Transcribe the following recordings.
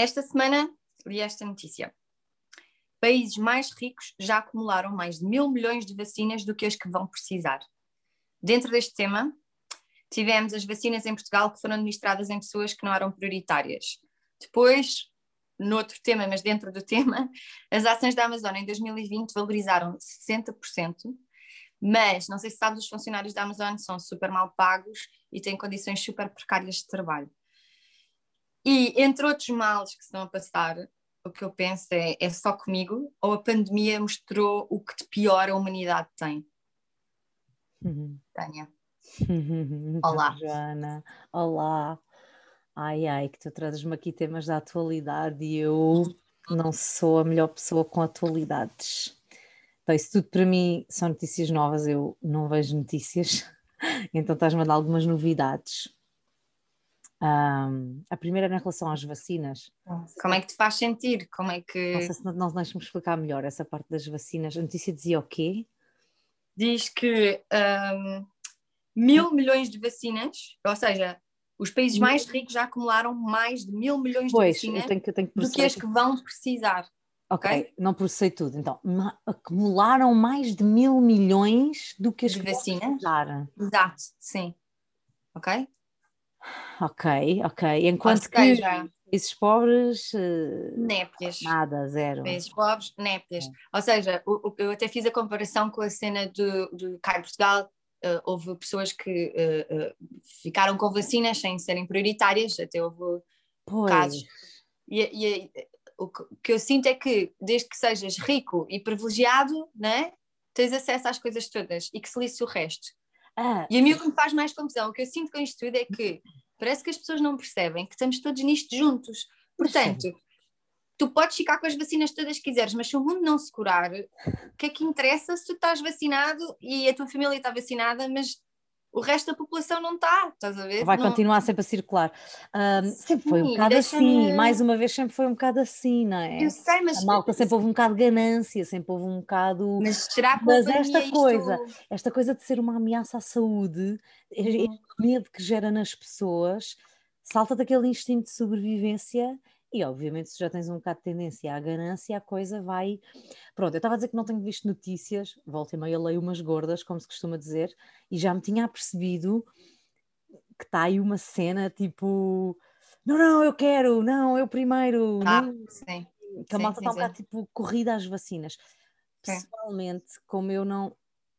Esta semana li esta notícia. Países mais ricos já acumularam mais de mil milhões de vacinas do que as que vão precisar. Dentro deste tema, tivemos as vacinas em Portugal que foram administradas em pessoas que não eram prioritárias. Depois, noutro tema, mas dentro do tema, as ações da Amazon em 2020 valorizaram 60%, mas não sei se sabes, os funcionários da Amazon são super mal pagos e têm condições super precárias de trabalho. E entre outros males que se estão a passar, o que eu penso é, é só comigo ou a pandemia mostrou o que de pior a humanidade tem? Uhum. Tânia. Olá. Joana. Olá. Ai, ai, que tu trazes-me aqui temas da atualidade e eu não sou a melhor pessoa com atualidades. Então, isso tudo para mim são notícias novas, eu não vejo notícias, então estás-me a dar algumas novidades. Um, a primeira em relação às vacinas. Como é que te faz sentir? Como é que. Não sei se deixa-me explicar melhor essa parte das vacinas. A notícia dizia o quê? Diz que um, mil milhões de vacinas, ou seja, os países mais ricos já acumularam mais de mil milhões pois, de vacinas tenho que, tenho que do que as que vão precisar. Ok, okay? não processei tudo. Então, acumularam mais de mil milhões do que as de que vacinas. Precisar. Exato, sim. Ok? Ok, ok. Enquanto que seja, países pobres. Uh, népias. Nada, zero. Países pobres, népias. É. Ou seja, o, o, eu até fiz a comparação com a cena do, do cá em Portugal, uh, houve pessoas que uh, uh, ficaram com vacinas sem serem prioritárias, até houve pois. casos. E, e o que eu sinto é que, desde que sejas rico e privilegiado, né, tens acesso às coisas todas e que se lisse o resto. Ah. E a mim o que me faz mais confusão, o que eu sinto com isto tudo é que parece que as pessoas não percebem que estamos todos nisto juntos. Portanto, Sim tu podes ficar com as vacinas todas que quiseres, mas se o mundo não se curar, o que é que interessa se tu estás vacinado e a tua família está vacinada, mas o resto da população não está, estás a ver? Vai não... continuar sempre a circular. Um, sempre foi um bocado assim, mais uma vez sempre foi um bocado assim, não é? Eu sei, mas. A malta sempre houve um bocado de ganância, sempre houve um bocado. Mas será que Mas esta coisa, isto... esta coisa de ser uma ameaça à saúde, uhum. este medo que gera nas pessoas, salta daquele instinto de sobrevivência e obviamente, se já tens um bocado de tendência à ganância, a coisa vai. Pronto, eu estava a dizer que não tenho visto notícias, volta e meia leio umas gordas, como se costuma dizer, e já me tinha apercebido que está aí uma cena tipo: não, não, eu quero, não, eu primeiro. Ah, não. sim. Que a malta está um bocado tipo corrida às vacinas. Pessoalmente, como eu não.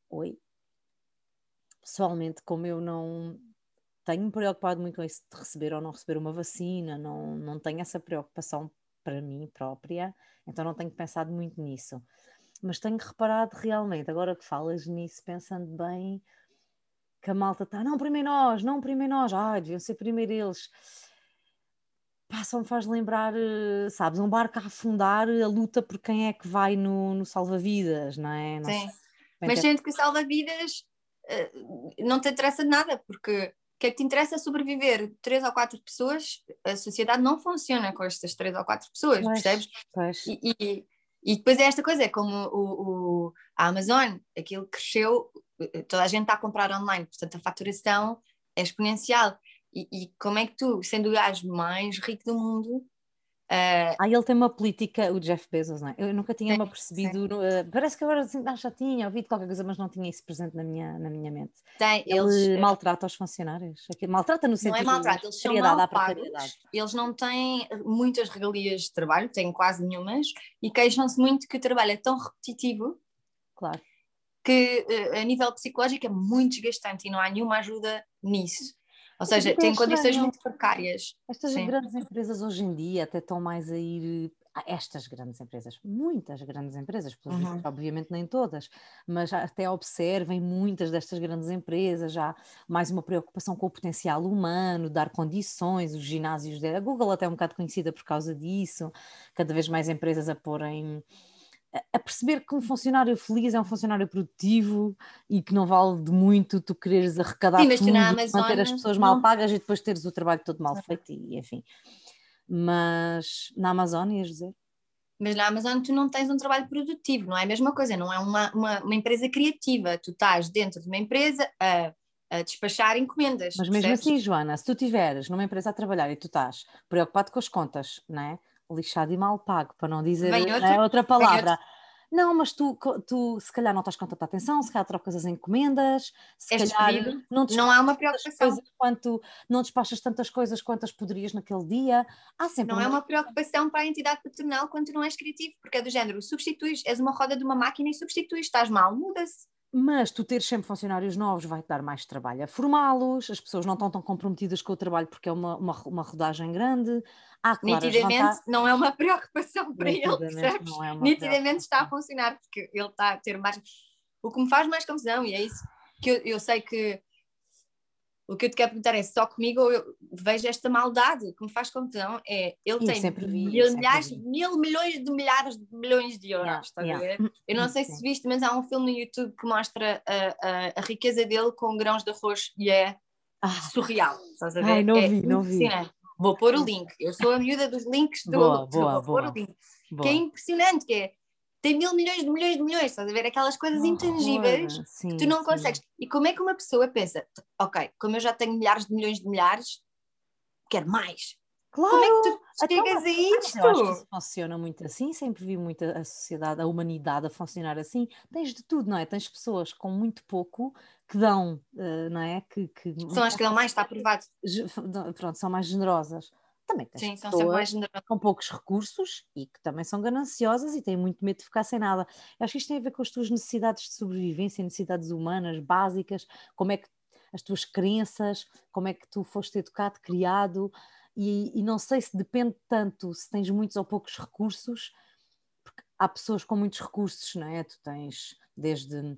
Oi? Pessoalmente, como eu não tenho-me preocupado muito com isso de receber ou não receber uma vacina, não, não tenho essa preocupação para mim própria, então não tenho pensado muito nisso. Mas tenho reparado realmente, agora que falas nisso, pensando bem, que a malta está, não, primeiro nós, não, primeiro nós, ai, deviam ser primeiro eles. Pá, só me faz lembrar, eh, sabes, um barco a afundar, a luta por quem é que vai no, no salva-vidas, não é? Não Sim, mas sendo que o salva-vidas eh, não te interessa nada, porque que é que te interessa sobreviver três ou quatro pessoas, a sociedade não funciona com estas três ou quatro pessoas, pois, percebes? Pois. E, e, e, depois é esta coisa, é como o, o, a Amazon, aquilo cresceu, toda a gente está a comprar online, portanto a faturação é exponencial. E, e como é que tu, sendo o gajo mais rico do mundo, Uh, ah, ele tem uma política, o Jeff Bezos, não é? Eu nunca tinha me percebido, uh, parece que agora assim, já tinha ouvido qualquer coisa, mas não tinha isso presente na minha, na minha mente. Tem, ele eles, eh, maltrata os funcionários, maltrata no sentido não é maltrata, eles são mal pagos, eles não têm muitas regalias de trabalho, têm quase nenhumas, e queixam-se muito que o trabalho é tão repetitivo claro. que uh, a nível psicológico é muito desgastante e não há nenhuma ajuda nisso. Ou seja, têm condições muito precárias. Estas Sim. grandes empresas hoje em dia até estão mais a ir estas grandes empresas, muitas grandes empresas, uhum. obviamente nem todas, mas até observem muitas destas grandes empresas já mais uma preocupação com o potencial humano, dar condições, os ginásios da Google até é um bocado conhecida por causa disso, cada vez mais empresas a porem a perceber que um funcionário feliz é um funcionário produtivo e que não vale de muito tu quereres arrecadar Sim, tudo, Amazon, manter as pessoas mal pagas e depois teres o trabalho todo mal feito e enfim. Mas na Amazon ias dizer? Mas na Amazon tu não tens um trabalho produtivo, não é a mesma coisa, não é uma, uma, uma empresa criativa, tu estás dentro de uma empresa a, a despachar encomendas. Mas mesmo percebes? assim, Joana, se tu estiveres numa empresa a trabalhar e tu estás preocupado com as contas, não é? Lixado e mal pago, para não dizer outro, é outra palavra. Não, mas tu, tu se calhar não estás com tanta atenção, se calhar trocas as encomendas, se És calhar não, Não há uma preocupação. quanto não despachas tantas coisas quantas poderias naquele dia. Há sempre Não é uma- uma preocupação para a entidade patronal quando tu não és criativo, porque é do género, substituis, és uma roda de uma máquina e substituis, estás mal, muda-se. Mas tu teres sempre funcionários novos vai-te dar mais trabalho a formá-los, as pessoas não estão tão comprometidas com o trabalho porque é uma, uma, uma rodagem grande. Há claras Nitidamente não é uma preocupação para ele, percebes? não é uma Nitidamente está a funcionar, porque ele está a ter mais. O que me faz mais confusão, e é isso que eu, eu sei que. O que eu te quero perguntar é só comigo ou eu vejo esta maldade. Que me faz confusão é ele Eu tem vi, milhares, mil milhões de milhares de milhões de euros. Yeah, estás yeah. a ver? Eu não sei Sim. se viste, mas há um filme no YouTube que mostra a, a, a riqueza dele com grãos de arroz e é Ah, surreal. Estás a ver? Ai, não é vi, não vi. impressionante. Vou pôr o link. Eu sou a miúda dos links do Boa, outro. boa, Vou pôr boa. o link. boa. Que é impressionante, que é tem mil milhões de milhões de milhões, estás a ver? Aquelas coisas Que intangíveis. Sim, que tu não sim. consegues. E como é que uma pessoa pensa, ok, como eu já tenho milhares de milhões de milhares, quero mais. Claro! Como é que tu então, chegas a mas eu acho que isto? isso funciona muito assim, sempre vi muito a sociedade, a humanidade a funcionar assim. Tens de tudo, não é? Tens pessoas com muito pouco que dão, eh, não é? Que, que São as que dão mais, está aprovado. pronto, são mais generosas. Também tens Sim, pessoas com poucos recursos e que também são gananciosas e têm muito medo de ficar sem nada. Eu acho que isto tem a ver com as tuas necessidades de sobrevivência, necessidades humanas, básicas, como é que as tuas crenças, como é que tu foste educado, criado, e, e não sei se depende tanto se tens muitos ou poucos recursos, porque há pessoas com muitos recursos, não é? Tu tens desde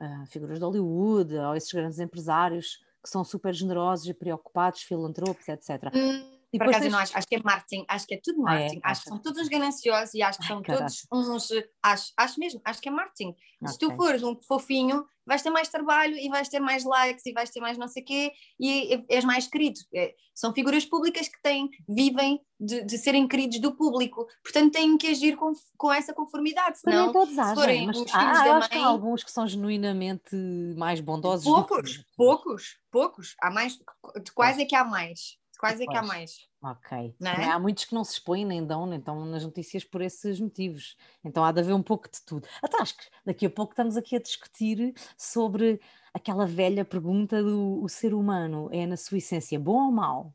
ah, figuras de Hollywood ou esses grandes empresários que são super generosos e preocupados, filantropos, etc. Hum, E por acaso eu não tens- acho, acho que é marketing, acho que é tudo Ah, é? marketing, acho que são todos uns gananciosos e acho que Ai, são caraca. todos uns, acho, acho mesmo, acho que é marketing. Se tu fores um fofinho, vais ter mais trabalho e vais ter mais likes e vais ter mais não sei o quê e és mais querido. É, são figuras públicas que têm, vivem de, de serem queridos do público, portanto têm que agir com, com essa conformidade, Mas nem senão todos se agem, forem mas os há- filhos que há mãe- alguns que são genuinamente mais bondosos. do que poucos, poucos, poucos, há mais, de quais é que há mais? Quais é que há mais? Ok. É? Há muitos que não se expõem nem dão, nem estão nas notícias por esses motivos. Então há de haver um pouco de tudo. Até acho que daqui a pouco estamos aqui a discutir sobre aquela velha pergunta do o ser humano é na sua essência bom ou mau?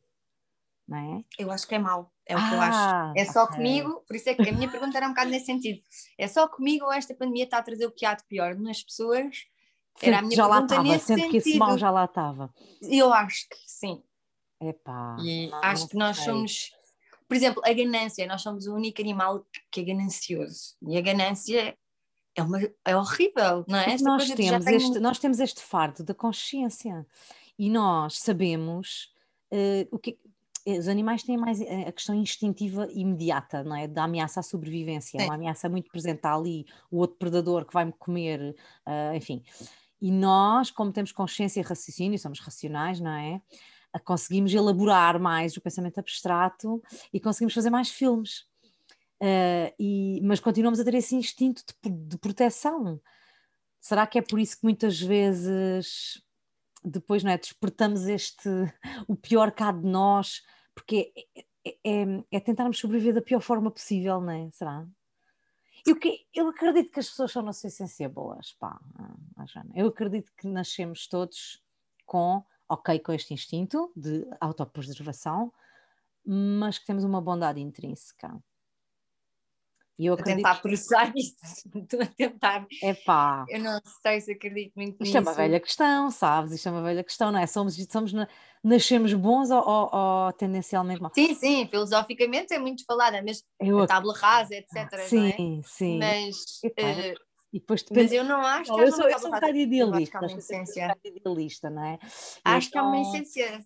É? Eu acho que é mau, é o que eu Ah, acho. É só ok. comigo, por isso é que a minha pergunta era um bocado nesse sentido. É só comigo ou esta pandemia está a trazer o que há de pior nas pessoas? Era a minha já lá pergunta estava, nesse sendo que esse sentido. mal já lá estava. Eu acho que sim. Epá, E acho que nós sei. somos, por exemplo, a ganância, nós somos o único animal que é ganancioso. E a ganância é, uma, é horrível, não é? Nós temos, tenho- este, nós temos este fardo da consciência e nós sabemos eh, o que os animais têm mais eh, a questão instintiva imediata, não é? Da ameaça à sobrevivência, é Sim. uma ameaça muito presente está ali, o outro predador que vai-me comer, ah, enfim. E nós, como temos consciência e raciocínio, somos racionais, não é? Conseguimos elaborar mais o pensamento abstrato e conseguimos fazer mais filmes. Ah, e, mas continuamos a ter esse instinto de, de proteção. Será que é por isso que muitas vezes depois não é, despertamos este o pior cá de nós, porque é, é- é- é tentarmos sobreviver da pior forma possível, não é? Será? Eu, que, eu acredito que as pessoas são na sua essência boas, pá, ah. Eu acredito que nascemos todos com, ok, com este instinto de autopreservação, mas que temos uma bondade intrínseca. E eu a acredito tentar processar isto. Estou a tentar. é pá, Eu não sei se acredito muito Isto é nisso. uma velha questão, sabes? Isto é uma velha questão, não é? Somos, somos na- nascemos bons ou, ou- ou tendencialmente maus? Sim, sim, filosoficamente é muito falada, mas Eu a ac- tábua rasa, etc. é? sim, sim. Mas, Epá, eh, e depois mas eu não acho Não, que eu sou, uma eu sou um bocado acho que idealista, há uma um essência. idealista, não é? Acho que há uma então, essência.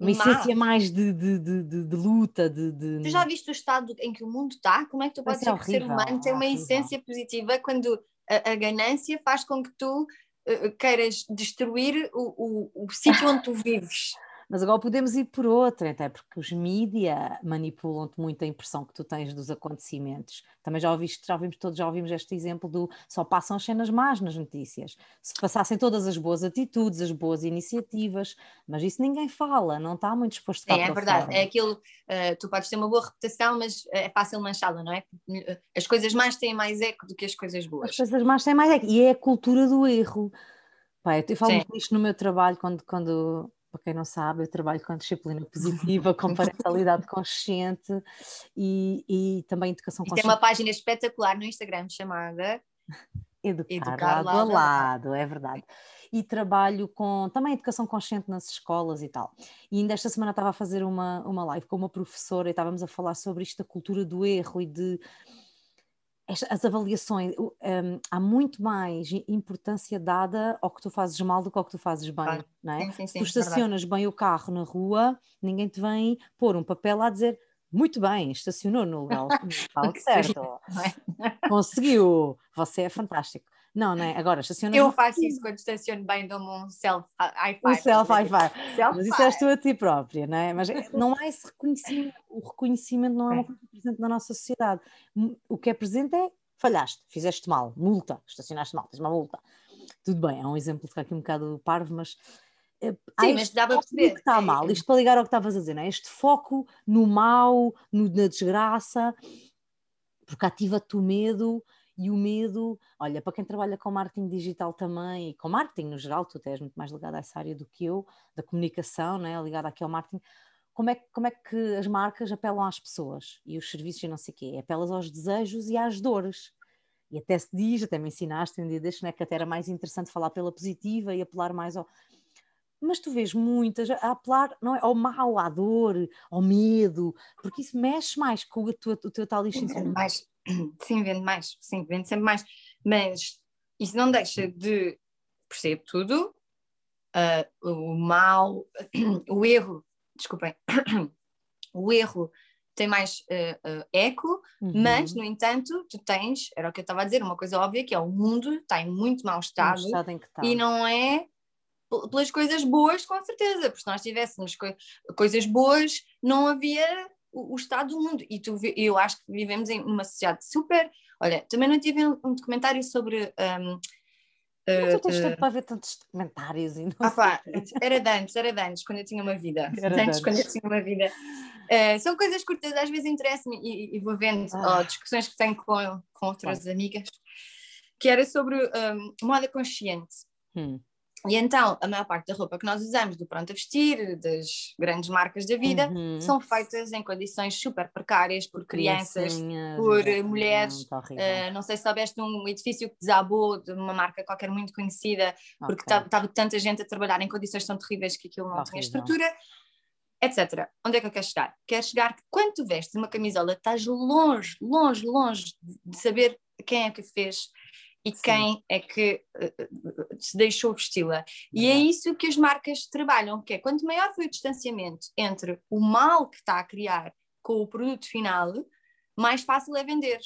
uma essência mais de, de, de, de- luta, de, Tu já viste o estado em que o mundo está? Como é que tu podes é dizer que o ser humano tem é uma essência positiva quando a, ganância faz com que tu eh, queiras destruir o, o, o sítio onde tu vives? Mas agora podemos ir por outra, até porque os mídia manipulam-te muito a impressão que tu tens dos acontecimentos. Também já ouviste, já ouvimos todos, já ouvimos este exemplo do só passam as cenas más nas notícias. Se passassem todas as boas atitudes, as boas iniciativas, mas isso ninguém fala, não está muito disposto a É, é verdade, é aquilo, uh, tu podes ter uma boa reputação, mas é fácil manchá-la, não é? As coisas más têm mais eco do que as coisas boas. As coisas más têm mais eco, e é a cultura do erro. Eu falo muito disto no meu trabalho quando, quando para quem não sabe, eu trabalho com disciplina positiva, com parentalidade consciente e, e também educação consciente. Tem uma página espetacular no Instagram chamada Educar, Educar lado a lado, é verdade. E trabalho com também educação consciente nas escolas e tal. E ainda esta semana estava a fazer uma, uma live com uma professora e estávamos a falar sobre isto, a cultura do erro e de as avaliações, um, há muito mais importância dada ao que tu fazes mal do que ao que tu fazes bem, claro. não é? Sim, sim, sim, tu estacionas verdade. bem o carro na rua, ninguém te vem pôr um papel a dizer muito bem, estacionou no lugar certo, é? conseguiu, você é fantástico. Não, não é? Agora, estaciona. Eu faço isso quando estaciono bem, dou-me um self-high five. Um self-high five. Self Mas isso és tu a ti própria, não é? Mas não há esse reconhecimento. O reconhecimento não é uma coisa presente na nossa sociedade. O que é presente é falhaste, fizeste mal, multa, estacionaste mal, tens uma multa. Tudo bem, é um exemplo de aqui um bocado parvo, mas. Eh, Sim, mas dá para perceber. Que está mal, isto para ligar ao que estavas a dizer, não é? Este foco no mal, no, na desgraça, porque ativa-te o medo e o medo, olha, para quem trabalha com marketing digital também, e com marketing no geral, tu és muito mais ligado a essa área do que eu, da comunicação, né, ligado aqui ao marketing, como é, como é que as marcas apelam às pessoas e os serviços e não sei o quê? Apelas aos desejos e às dores. E até se diz, até me ensinaste um dia deste, né, que até era mais interessante falar pela positiva e apelar mais ao. Mas tu vês muitas a apelar não é, ao mal, à dor, ao medo, porque isso mexe mais com o teu, o teu tal instinto. Mais, Sim, vende mais, sim, vende sempre mais. Mas isso não deixa de perceber tudo, uh, o mal, o erro, desculpem, o erro tem mais uh, uh, eco, uhum. mas, no entanto, tu tens, era o que eu estava a dizer, uma coisa óbvia, que é o mundo está em muito mau estado, estado e não é pelas coisas boas, com certeza, porque se nós tivéssemos co coisas boas, não havia o, o estado do mundo. E tu, eu acho que vivemos em uma sociedade super. Olha, também não tive um, um documentário sobre. Um, mas tu tens uh, tempo para ver tantos documentários e não ah, pá, Era de antes, era de antes, quando eu tinha uma vida. Era antes, quando eu tinha uma vida. Uh, são coisas curtas, às vezes interessam-me e, e, vou vendo ah. oh, discussões que tenho com, com outras ah. amigas, que era sobre um, moda consciente. Hum. E então, a maior parte da roupa que nós usamos, do pronto a vestir, das grandes marcas da vida, uhum. são feitas em condições super precárias por crianças, por mulheres. Uh, não sei se soubeste de um edifício que desabou de uma marca qualquer muito conhecida, porque estava tanta gente a trabalhar em condições tão terríveis que aquilo não horrível. tinha estrutura, etc. Onde é que eu quero chegar? Quero chegar que quando tu vestes uma camisola, estás longe, longe, longe de saber quem é que fez e Sim. quem é que uh, se deixou vesti-la. E é isso que as marcas trabalham, que é quanto maior foi o distanciamento entre o mal que está a criar com o produto final, mais fácil é vender.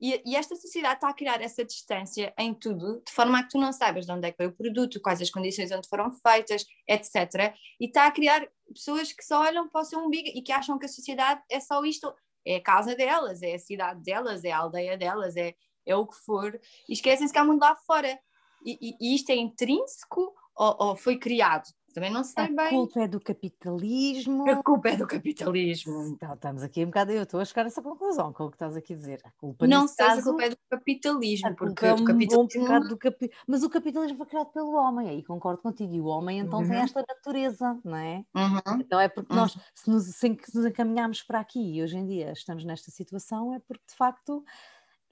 E, e, esta sociedade está a criar essa distância em tudo, de forma a que tu não saibas de onde é que veio o produto, quais as condições onde foram feitas, etc. E está a criar pessoas que só olham para o seu umbigo e que acham que a sociedade é só isto, é a casa delas, é a cidade delas, é a aldeia delas, é, é o que for, e esquecem-se que há mundo lá fora. E, e, e isto é intrínseco ou, ou, foi criado? Também não sei a bem. A culpa é do capitalismo. A culpa é do capitalismo. Então, estamos aqui um bocado, eu estou a chegar a essa conclusão com o que estás aqui a dizer. A culpa não sei caso, se a culpa é do capitalismo, porque é um capitalismo... do capi... Mas o capitalismo foi criado pelo homem, aí concordo contigo, e o homem então uhum. tem esta natureza, não é? Uhum. Então é porque nós, se nos, se nos encaminharmos para aqui e hoje em dia estamos nesta situação, é porque de facto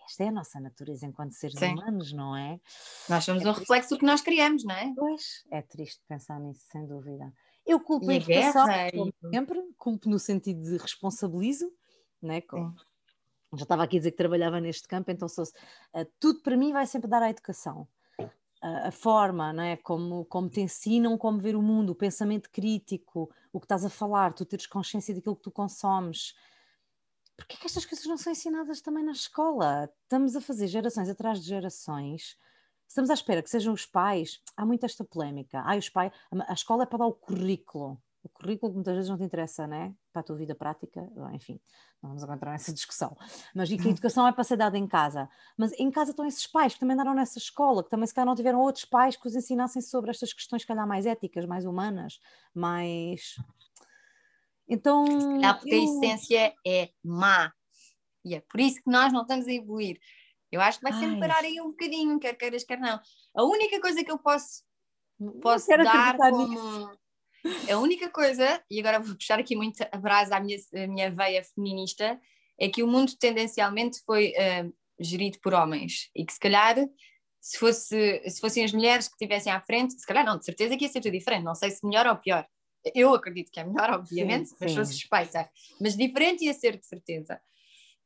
esta é a nossa natureza enquanto seres Sim. humanos, não é? Nós somos é um reflexo do que nós criamos, não é? Pois, é triste pensar nisso, sem dúvida. Eu culpo e a educação, como sempre, culpo no sentido de responsabilizo, né? Com, já estava aqui a dizer que trabalhava neste campo, então sou, uh, tudo para mim vai sempre dar à educação. Uh, a forma, né? como, como te ensinam como ver o mundo, o pensamento crítico, o que estás a falar, tu teres consciência daquilo que tu consomes, Porquê que estas coisas não são ensinadas também na escola? Estamos a fazer gerações atrás de gerações. Estamos à espera que sejam os pais. Há muito esta polémica. Ah, os pais, a escola é para dar o currículo. O currículo muitas vezes não te interessa, né? Para a tua vida prática, enfim, não vamos entrar nessa discussão. Mas e que a educação é para ser dada em casa. Mas em casa estão esses pais que também andaram nessa escola, que também se calhar não tiveram outros pais que os ensinassem sobre estas questões, se calhar mais éticas, mais humanas, mais. Então. Porque eu... a essência é má. E é por isso que nós não estamos a evoluir. Eu acho que vai sempre Ai. parar aí um bocadinho, quer queiras, quer não. A única coisa que eu posso, posso dar como. Nisso. A única coisa, e agora vou puxar aqui muito a brasa à minha, à minha veia feminista, é que o mundo tendencialmente foi uh, gerido por homens e que se calhar se, fosse, se fossem as mulheres que estivessem à frente, se calhar não, de certeza que ia ser tudo diferente, não sei se melhor ou pior. Eu acredito que é melhor, obviamente, sim, mas sou suspeita, mas diferente ia ser de certeza.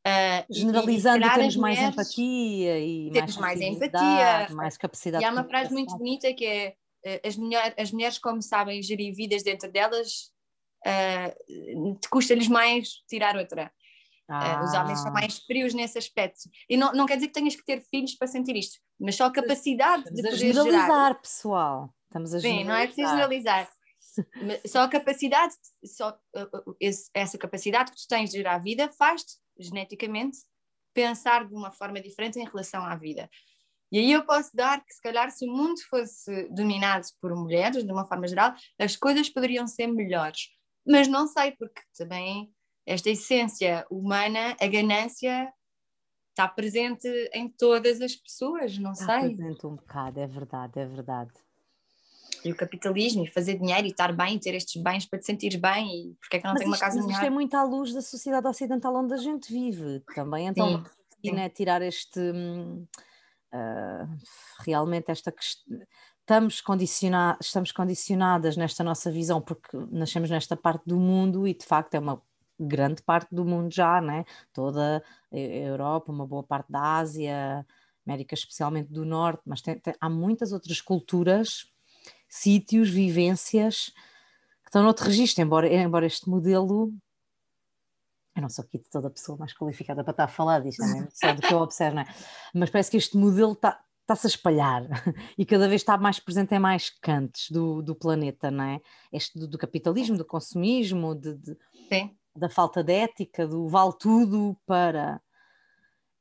Uh, Generalizando, e, temos mais empatia e temos mais, empatia, mais capacidade. E há uma frase muito bonita que é uh, as, mulher, as mulheres, como sabem gerir vidas dentro delas, uh, custa-lhes mais tirar outra. Ah. os homens são mais frios nesse aspecto. E não, não quer dizer que tenhas que ter filhos para sentir isto, mas só a capacidade Estamos de poder a generalizar, gerar. pessoal. Estamos a Sim, não é preciso generalizar. Só a capacidade, só essa capacidade que tu tens de gerar a vida faz-te geneticamente pensar de uma forma diferente em relação à vida. E aí eu posso dar que, se calhar, se o mundo fosse dominado por mulheres, de uma forma geral, as coisas poderiam ser melhores. Mas não sei, porque também esta essência humana, a ganância, está presente em todas as pessoas, não está sei. Está presente um bocado, é verdade, é verdade e o capitalismo, e fazer dinheiro e estar bem, ter estes bens para te sentir bem, e porque é que não mas tenho isto, uma casa melhor? Isto é muito à luz da sociedade ocidental onde a gente vive também, então sim. Né, tirar este uh, realmente esta questão estamos, condiciona estamos condicionadas nesta nossa visão porque nascemos nesta parte do mundo e de facto é uma grande parte do mundo já, né? toda a Europa, uma boa parte da Ásia, América especialmente do Norte, mas tem, tem, há muitas outras culturas sítios, vivências que estão noutro registro, embora, embora este modelo eu não sou aqui de toda a pessoa mais qualificada para estar a falar disto, não é? só do que eu observo, não é? mas parece que este modelo está, está-se a espalhar e cada vez está mais presente em mais cantos do, do planeta, não é? Este do, do capitalismo, do consumismo, de, de da falta de ética, do vale tudo para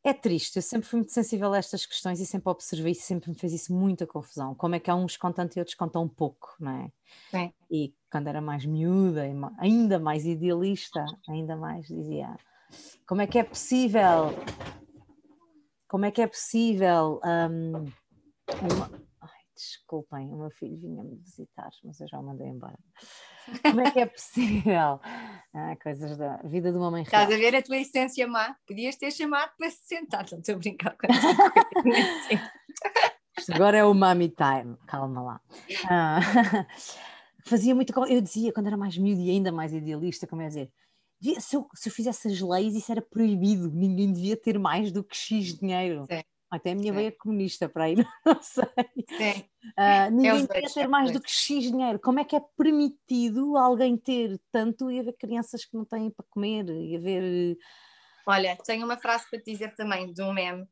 é triste, eu sempre fui muito sensível a estas questões e sempre observei e sempre me fez isso muita confusão. Como é que há uns com tanto e outros com tão pouco, não é? Sim. E quando era mais miúda, ainda mais idealista, ainda mais dizia: como é que é possível? Como é que é possível? Um, uma... Ai, desculpem, o meu filho vinha-me visitar, mas eu já o mandei embora. Como é que é possível? Ah, coisas da vida de uma mãe real. Estás a ver a tua essência má? Podias ter chamado para se sentar, não estou a brincar com Isto agora é o mommy time, calma lá. Ah, fazia muito. Eu dizia quando era mais miúdo e ainda mais idealista, como é dizer, se eu, se eu fizesse as leis, isso era proibido, ninguém devia ter mais do que X dinheiro. Sim. Até a minha veia comunista para aí, não sei. Sim. Uh, ninguém quer ter mais do que X dinheiro. Como é que é permitido alguém ter tanto e haver crianças que não têm para comer e haver. Olha, tenho uma frase para te dizer também de um meme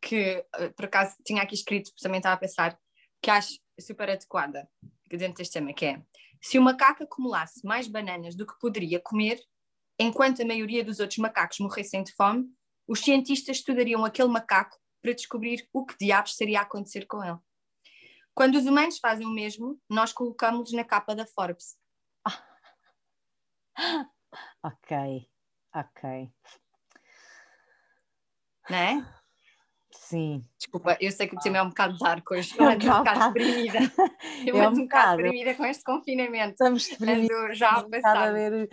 que ah, por acaso tinha aqui escrito, também estava a pensar, que acho super adequada dentro deste tema, que é se o macaco acumulasse mais bananas do que poderia comer, enquanto a maioria dos outros macacos morressem de fome, os cientistas estudariam aquele macaco para descobrir o que diabos seria a acontecer com ele. Quando os humanos fazem o mesmo, nós colocamos-los na capa da Forbes. ok, ok. Não é? Sim. Desculpa, eu sei que o tema é um bocado dark hoje, eu ando um bocado deprimida. Eu é ando um, um bocado deprimida com este confinamento. Estamos deprimidos. já a passar. Ver...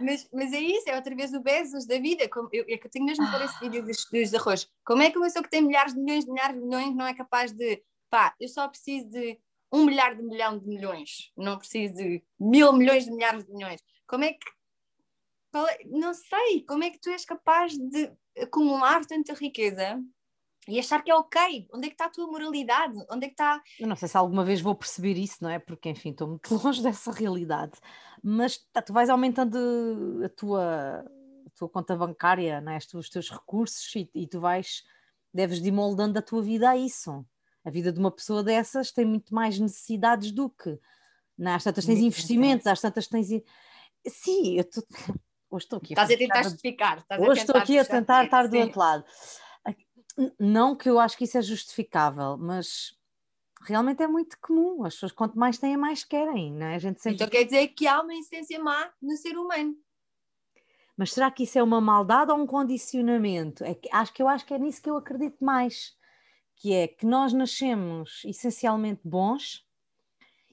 Mas, mas é isso, é outra vez o Bezos da vida. Como, eu, é que eu tenho mesmo por esse vídeo dos, dos arroz. Como é que uma pessoa que tem milhares de milhões de milhares de milhões não é capaz de, pá, eu só preciso de um milhar de milhão de milhões, não preciso de mil milhões de milhares de milhões. Como é que. É, não sei, como é que tu és capaz de acumular tanta riqueza e achar que é ok. Onde é que está a tua moralidade? Onde é que está. Eu não sei se alguma vez vou perceber isso, não é? Porque, enfim, estou muito longe dessa realidade. Mas tá, tu vais aumentando a tua, a tua conta bancária, não é? os teus recursos e, e tu vais, deves de moldando a tua vida a isso. A vida de uma pessoa dessas tem muito mais necessidades do que Não, às tantas tens investimentos, às tantas tens. Sim, eu estou. Hoje estou aqui. Estás a tentar justificar. Estás Hoje estou aqui a tentar estar do outro lado. Não que eu acho que isso é justificável, mas realmente é muito comum. As pessoas, quanto mais têm, mais querem, não é? A gente sempre... Então quer dizer que há uma essência má no ser humano. Mas será que isso é uma maldade ou um condicionamento? É que, acho que eu acho que é nisso que eu acredito mais, que é que nós nascemos essencialmente bons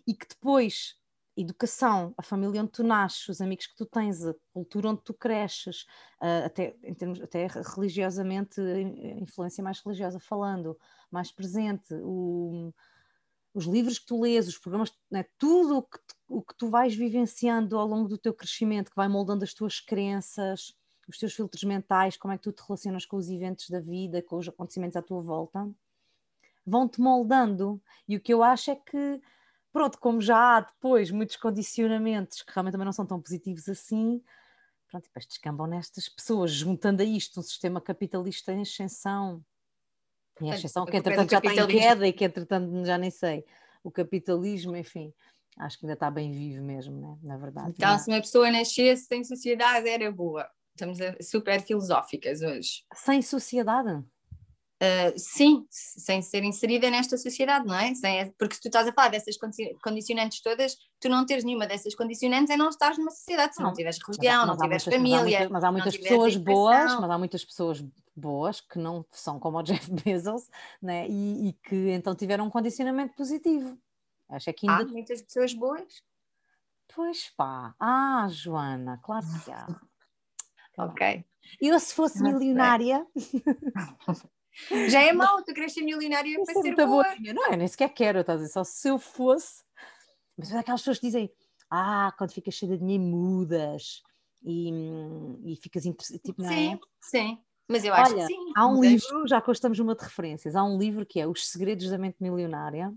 e que depois educação, a família onde tu nasces, os amigos que tu tens, a cultura onde tu cresces, uh, até, em termos, até religiosamente, influência mais religiosa falando, mais presente, o, os livros que tu lês, os programas, né, tudo o que, o que tu vais vivenciando ao longo do teu crescimento, que vai moldando as tuas crenças, os teus filtros mentais, como é que tu te relacionas com os eventos da vida, com os acontecimentos à tua volta, vão-te moldando. E o que eu acho é que, pronto, como já há depois muitos condicionamentos que realmente também não são tão positivos assim, pronto, depois descambam nestas pessoas, juntando a isto um sistema capitalista em ascensão, em ascensão, que entretanto já está em queda e que entretanto já nem sei. O capitalismo, enfim, acho que ainda está bem vivo mesmo, né? na verdade. Então, se uma pessoa nascesse sem sociedade, era boa. Estamos super filosóficas hoje. Sem sociedade? Uh, sim, sem ser inserida nesta sociedade, não é? Sem, porque se tu estás a falar dessas condicionantes todas, tu não teres nenhuma dessas condicionantes é não estás numa sociedade, se não, não tiveres religião, não tiveres família. Mas há muitas, mas há muitas pessoas boas, mas há muitas pessoas boas que não são como o Jeff Bezos, né? E, e que então tiveram um condicionamento positivo. Acho que ainda... Há muitas pessoas boas. Pois pá, ah, Joana, claro que há. ok. Eu se fosse milionária. Já é mau, tu queres ser milionária para ser boa. boa. Não, eu nem sequer quero, estás a dizer, só se eu fosse. Mas aquelas pessoas que dizem, ah, quando ficas cheia de dinheiro mudas e, e ficas tipo, não é? Sim, sim. Mas eu acho Olha, que sim. Há um livro, já que hoje estamos numa de referências, há um livro que é Os Segredos da Mente Milionária.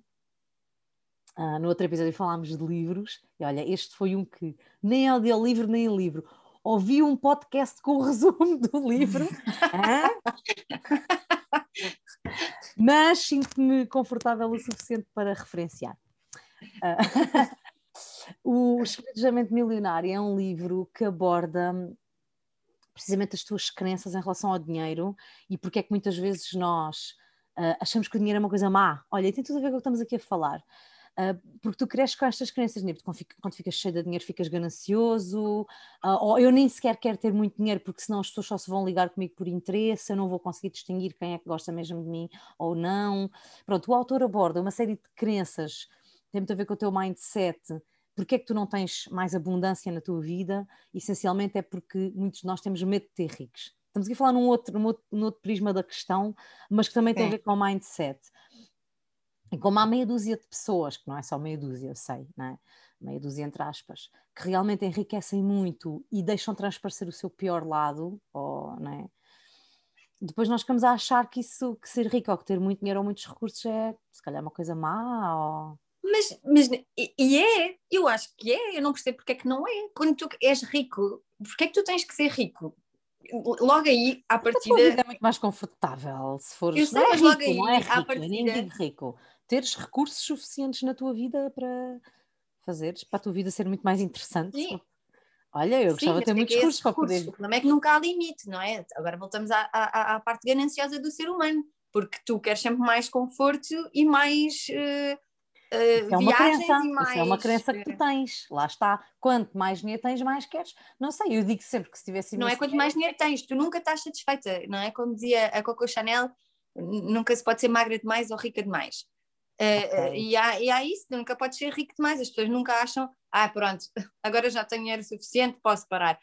Ah, no outro episódio falámos de livros, e olha, este foi um que nem audiolivro nem livro. Ouvi um podcast com o resumo do livro. mas sinto-me confortável o suficiente para referenciar. Uh, o Escrevejamento Milionário é um livro que aborda precisamente as tuas crenças em relação ao dinheiro e porque é que muitas vezes nós uh, achamos que o dinheiro é uma coisa má. Olha, tem tudo a ver com o que estamos aqui a falar. Uh, porque tu cresces com estas crenças, né? quando, quando ficas cheio de dinheiro ficas ganancioso, uh, ou eu nem sequer quero ter muito dinheiro porque senão as pessoas só se vão ligar comigo por interesse, eu não vou conseguir distinguir quem é que gosta mesmo de mim ou não. Pronto, o autor aborda uma série de crenças, tem muito a ver com o teu mindset, porque é que tu não tens mais abundância na tua vida? Essencialmente é porque muitos de nós temos medo de ter ricos. Estamos aqui a falar num outro, num outro, num outro prisma da questão, mas que também tem a ver com o mindset. E como há meia dúzia de pessoas, que não é só meia dúzia, eu sei, não é? meia dúzia entre aspas, que realmente enriquecem muito e deixam transparecer o seu pior lado, ou, não é? depois nós ficamos a achar que isso, que ser rico ou que ter muito dinheiro ou muitos recursos é se calhar uma coisa má ou... Mas, mas e é, eu acho que é, eu não percebo porque é que não é. Quando tu és rico, porque é que tu tens que ser rico? Logo aí, à partida. é muito mais confortável se fores. Eu sei, não é rico, logo aí, não é rico, partida... nem digo rico teres recursos suficientes na tua vida para fazeres, para a tua vida ser muito mais interessante. Sim. Olha, eu gostava de ter muitos recursos para poder. O problema é que nunca há limite, não é? Agora voltamos à, à, à, parte gananciosa do ser humano, porque tu queres sempre mais conforto e mais. Uh, uh, é uma crença, mais... É uma crença que tu tens, lá está. Quanto mais dinheiro tens, mais queres. Não sei, eu digo sempre que se tivesse. Não é quanto mais dinheiro tens, tu nunca estás satisfeita, não é? Como dizia a Coco Chanel, nunca se pode ser magra demais ou rica demais. Okay. Uh, e, há, e há isso, nunca podes ser rico demais. As pessoas nunca acham, ah, pronto, agora já tenho dinheiro suficiente, posso parar.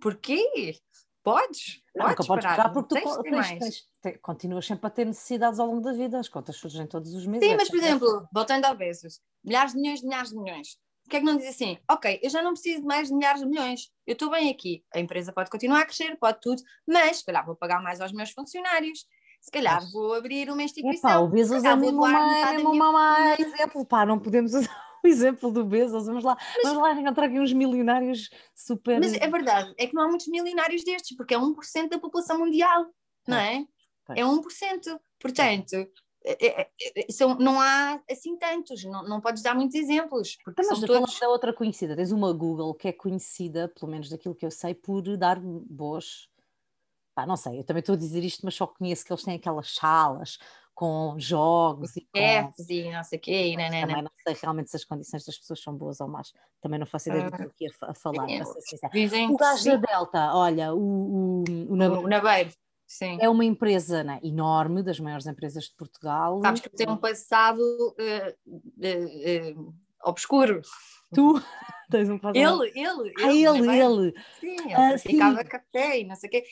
Porquê? Podes? Não, podes, podes parar, porque tu tens, tens, tens, continuas sempre a ter necessidades ao longo da vida, as contas surgem todos os meses. Sim, mas por exemplo, voltando ao Bezos, milhares de milhões, milhares de milhões. O que é que não diz assim? Ok, eu já não preciso de mais de milhares de milhões, eu estou bem aqui, a empresa pode continuar a crescer, pode tudo, mas se calhar vou pagar mais aos meus funcionários, se calhar vou abrir uma instituição. Epá, o Bezos é mesmo uma, mesmo uma exemplo, pá, não podemos usar o exemplo do Bezos, vamos lá, mas, vamos lá encontrar aqui uns milionários super... Mas é verdade, é que não há muitos milionários destes, porque é 1% da população mundial, não é? É 1%, portanto... é, é, são, não há assim tantos, não, não podes dar muitos exemplos. Porque Mas são todos... da outra conhecida, tens uma Google que é conhecida, pelo menos daquilo que eu sei, por dar boas. Pá, não sei, eu também estou a dizer isto, mas só conheço que eles têm aquelas salas com jogos e chefes com... e não sei o quê. E não, não, também não sei realmente se as condições das pessoas são boas ou más. Também não faço ideia do que eu ia falar, para ser sincera. O gajo da Delta, olha, o, o, o, o Nabeiro. Sim. É uma empresa né, enorme, das maiores empresas de Portugal. Sabes que tem um passado uh, uh, uh, obscuro. Tu tens um passado. Ele, ele, ah, ele, ele. ele. Sim, ele ah, ficava café e não sei o quê.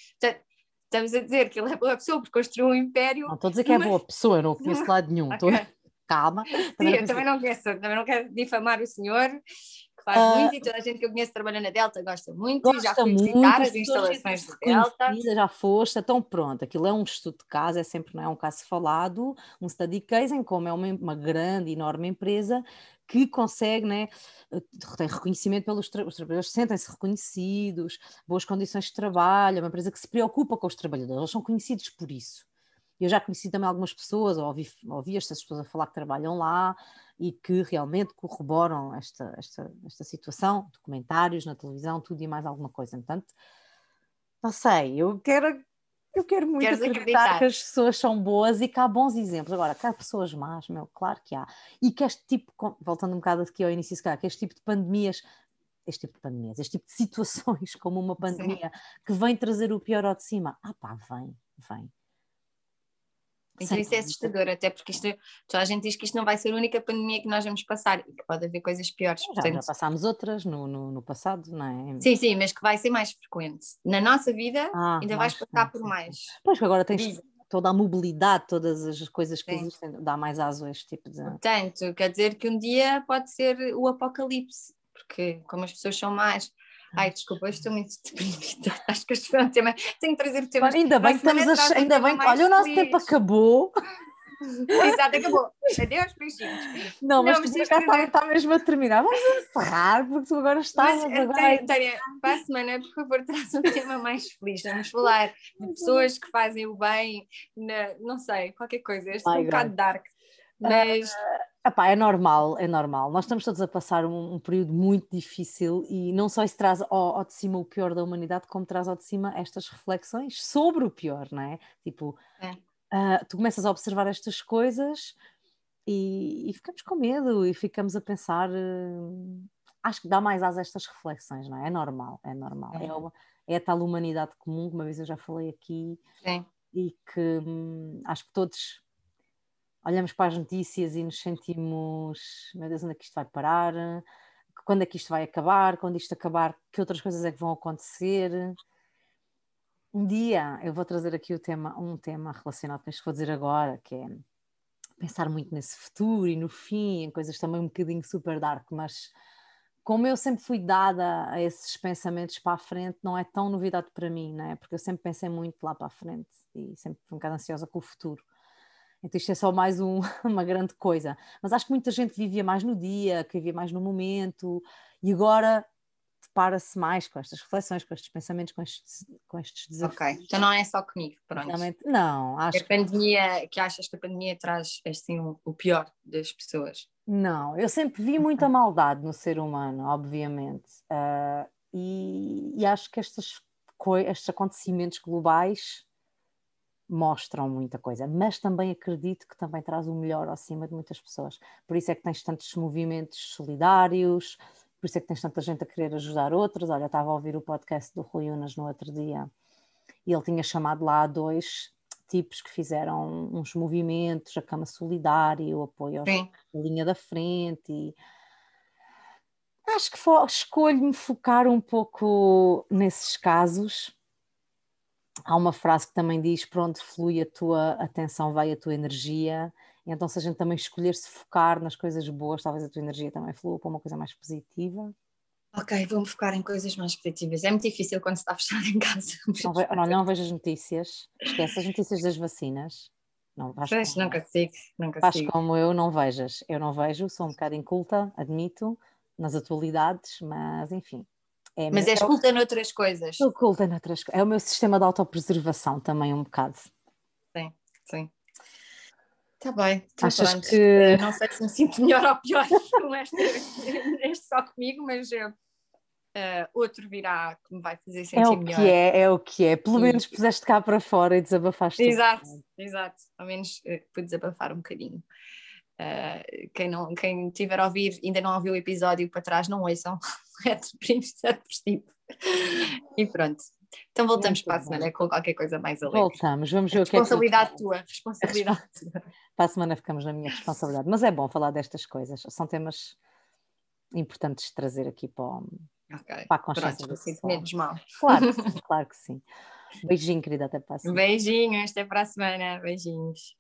Estamos a dizer que ele é boa pessoa porque construiu um império. Não estou a dizer que é boa pessoa, não conheço lado nenhum. okay. Calma. Sim, eu também não conheço, também não quero difamar o senhor faz uh, muito e toda a gente que eu conheço trabalha na Delta gosta muito gosta já fui visitar muito, as instalações da Delta. Já foste, então pronto, aquilo é um estudo de caso, é sempre não é um caso falado, um study case em como é uma, uma grande, enorme empresa que consegue, né, tem reconhecimento pelos tra os trabalhadores, sentem-se reconhecidos, boas condições de trabalho, é uma empresa que se preocupa com os trabalhadores, eles são conhecidos por isso. Eu já conheci também algumas pessoas, ou ouvi, ouvi estas pessoas a falar que trabalham lá, e que realmente corroboram esta, esta, esta situação, documentários na televisão, tudo e mais alguma coisa. Portanto, não sei, eu quero, eu quero muito acreditar, acreditar, que as pessoas são boas e que há bons exemplos. Agora, que há pessoas más, meu, claro que há. E que este tipo, voltando um bocado aqui ao início, que este tipo de pandemias este tipo de pandemias, este tipo de situações, como uma pandemia Sim. que vem trazer o pior ao de cima. Ah pá, vem, vem. Então isso é assustador, até porque isto, toda a gente diz que isto não vai ser a única pandemia que nós vamos passar e que pode haver coisas piores. Já, portanto... já passámos outras no, no, no, passado, não é? Sim, sim, mas que vai ser mais frequente. Na nossa vida ah, ainda vais passar por mais. Pois que agora tens toda a mobilidade, todas as coisas que sim. existem, dá mais aso a este tipo de. Portanto, quer dizer que um dia pode ser o apocalipse, porque como as pessoas são mais Ai, desculpa, estou muito deprimida. Acho que este foi um tema. Tenho que trazer o tema. Ainda bem que estamos a... ainda bem que olha, o nosso tempo acabou. Exato, acabou. Adeus, beijinhos. Não, mas, não, mas cá está, está mesmo a terminar. Vamos encerrar, porque tu agora estás. Mas, agora... Tânia, para a semana, por favor, traz um tema mais feliz. Vamos falar de pessoas que fazem o bem, na, não sei, qualquer coisa. Este é um bocado dark. Mas. Uh, Epá, é normal, é normal. Nós estamos todos a passar um, um, período muito difícil e não só isso traz ao, ao, de cima o pior da humanidade, como traz ao de cima estas reflexões sobre o pior, não é? Tipo, é. Uh, tu começas a observar estas coisas e, e, ficamos com medo e ficamos a pensar. Uh, acho que dá mais às estas reflexões, não é? É normal, é normal. É, é, uma, é a tal humanidade comum, que uma vez eu já falei aqui, Sim. e que hum, acho que todos olhamos para as notícias e nos sentimos, meu Deus, onde é que isto vai parar? Quando é que isto vai acabar? Quando isto acabar, que outras coisas é que vão acontecer? Um dia eu vou trazer aqui o tema, um tema relacionado com isto que vou dizer agora, que é pensar muito nesse futuro e no fim, em coisas também um bocadinho super dark, mas como eu sempre fui dada a esses pensamentos para a frente, não é tão novidade para mim, não é? Porque eu sempre pensei muito lá para a frente e sempre fui um bocado ansiosa com o futuro. Então isto é só mais um, uma grande coisa. Mas acho que muita gente vivia mais no dia, que vivia mais no momento, e agora depara-se mais com estas reflexões, com estes pensamentos, com estes, com estes desafios. Ok, então não é só comigo, pronto. Realmente, não, acho a pandemia, que achas que a pandemia traz assim o, pior das pessoas? Não, eu sempre vi muita maldade no ser humano, obviamente, uh, e, e, acho que estes, estes acontecimentos globais mostram muita coisa, mas também acredito que também traz o melhor acima de muitas pessoas. Por isso é que tens tantos movimentos solidários, por isso é que tens tanta gente a querer ajudar outros. Olha, estava a ouvir o podcast do Rui Unas no outro dia e ele tinha chamado lá dois tipos que fizeram uns movimentos, a Cama Solidária, o apoio à linha da frente e acho que escolho-me focar um pouco nesses casos há uma frase que também diz: para onde flui a tua atenção, vai a tua energia. Então, se a gente também escolher se focar nas coisas boas, talvez a tua energia também flua para uma coisa mais positiva. Ok, vou-me focar em coisas mais positivas. É muito difícil quando se está fechado em casa. Não, ve não, não vejo as notícias, esquece as notícias das vacinas. Não, pois, como, nunca sigo, nunca faz sigo. como eu, não vejas. Eu não vejo, sou um bocado inculta, admito, nas atualidades, mas enfim, é, mas és culta noutras coisas. Sou culta noutras coisas. É o meu sistema de autopreservação também, um bocado. Sim, sim. Está bem, então Achas pronto. que- Não sei se me sinto melhor ou pior com este, este só comigo, mas eh, eh, outro virá que me vai fazer sentir É o melhor. que é, é o que é. Pelo E- menos puseste cá para fora e desabafaste. tudo. Exato, exato. Ao menos uh, pude desabafar um bocadinho. Uh, quem, não, quem tiver a ouvir, ainda não ouviu o episódio para trás, não ouçam. É depressivo, é depressivo. E pronto. Então voltamos Muito para a semana com qualquer coisa mais alegre. Voltamos, vamos ver o que é. Responsabilidade tua, responsabilidade tua. Para a semana ficamos na minha responsabilidade. Mas é bom falar destas coisas. São temas importantes de trazer aqui para, o- Ok. para a consciência Pronto, do sinto menos mal. Claro claro que sim. Beijinho, querida, até para a semana. Beijinhos, até para a semana. Beijinhos.